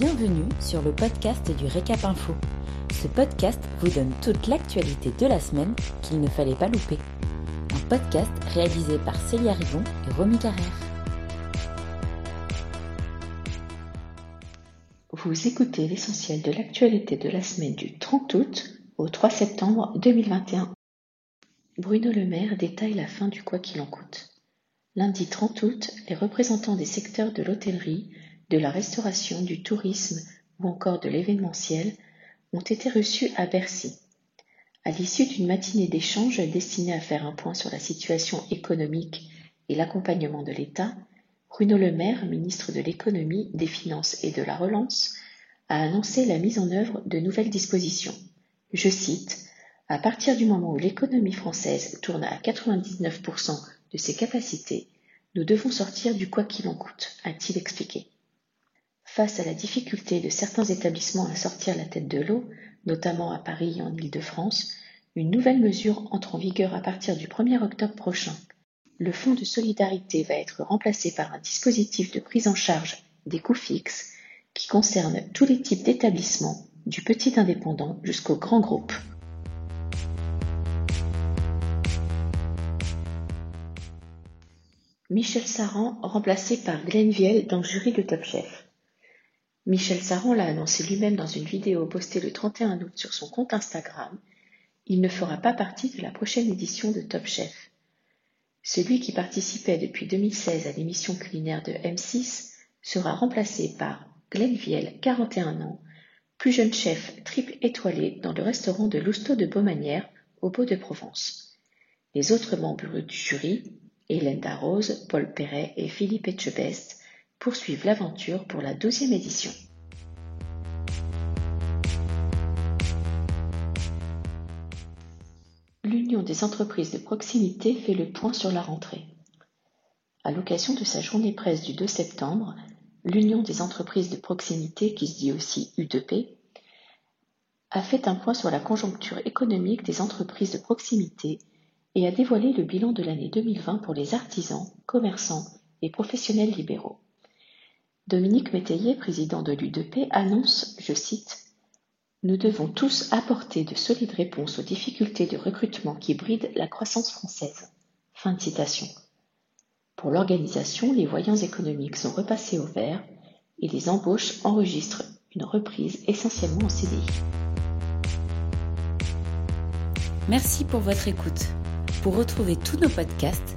Bienvenue sur le podcast du Récap Info. Ce podcast vous donne toute l'actualité de la semaine qu'il ne fallait pas louper. Un podcast réalisé par Célia Rivon et Romy Carrère. Vous écoutez l'essentiel de l'actualité de la semaine du 30 août au 3 septembre 2021. Bruno Le Maire détaille la fin du quoi qu'il en coûte. Lundi 30 août, les représentants des secteurs de l'hôtellerie, de la restauration, du tourisme ou encore de l'événementiel ont été reçus à Bercy. À l'issue d'une matinée d'échange destinée à faire un point sur la situation économique et l'accompagnement de l'État, Bruno Le Maire, ministre de l'économie, des finances et de la relance, a annoncé la mise en œuvre de nouvelles dispositions. Je cite À partir du moment où l'économie française tourne à 99% de ses capacités, nous devons sortir du quoi qu'il en coûte, a-t-il expliqué. Face à la difficulté de certains établissements à sortir la tête de l'eau, notamment à Paris et en Île-de-France, une nouvelle mesure entre en vigueur à partir du 1er octobre prochain. Le fonds de solidarité va être remplacé par un dispositif de prise en charge des coûts fixes qui concerne tous les types d'établissements, du petit indépendant jusqu'au grand groupe. Michel Saran remplacé par Glenn Viel dans le jury de Top Chef. Michel Saran l'a annoncé lui-même dans une vidéo postée le 31 août sur son compte Instagram. Il ne fera pas partie de la prochaine édition de Top Chef. Celui qui participait depuis 2016 à l'émission culinaire de M6 sera remplacé par Glenn Viel, 41 ans, plus jeune chef triple étoilé dans le restaurant de Lousteau de Beaumanière, au Beau-de-Provence. Les autres membres du jury, Hélène Darroze, Paul Perret et Philippe Etchebest, poursuivent l'aventure pour la douzième édition. L'Union des entreprises de proximité fait le point sur la rentrée. À l'occasion de sa journée presse du 2 septembre, l'Union des entreprises de proximité, qui se dit aussi U2P, a fait un point sur la conjoncture économique des entreprises de proximité et a dévoilé le bilan de l'année 2020 pour les artisans, commerçants et professionnels libéraux. Dominique Métayer, président de l'U2P, annonce, je cite, Nous devons tous apporter de solides réponses aux difficultés de recrutement qui brident la croissance française. Fin de citation. Pour l'organisation, les voyants économiques sont repassés au vert et les embauches enregistrent une reprise essentiellement en CDI. Merci pour votre écoute. Pour retrouver tous nos podcasts,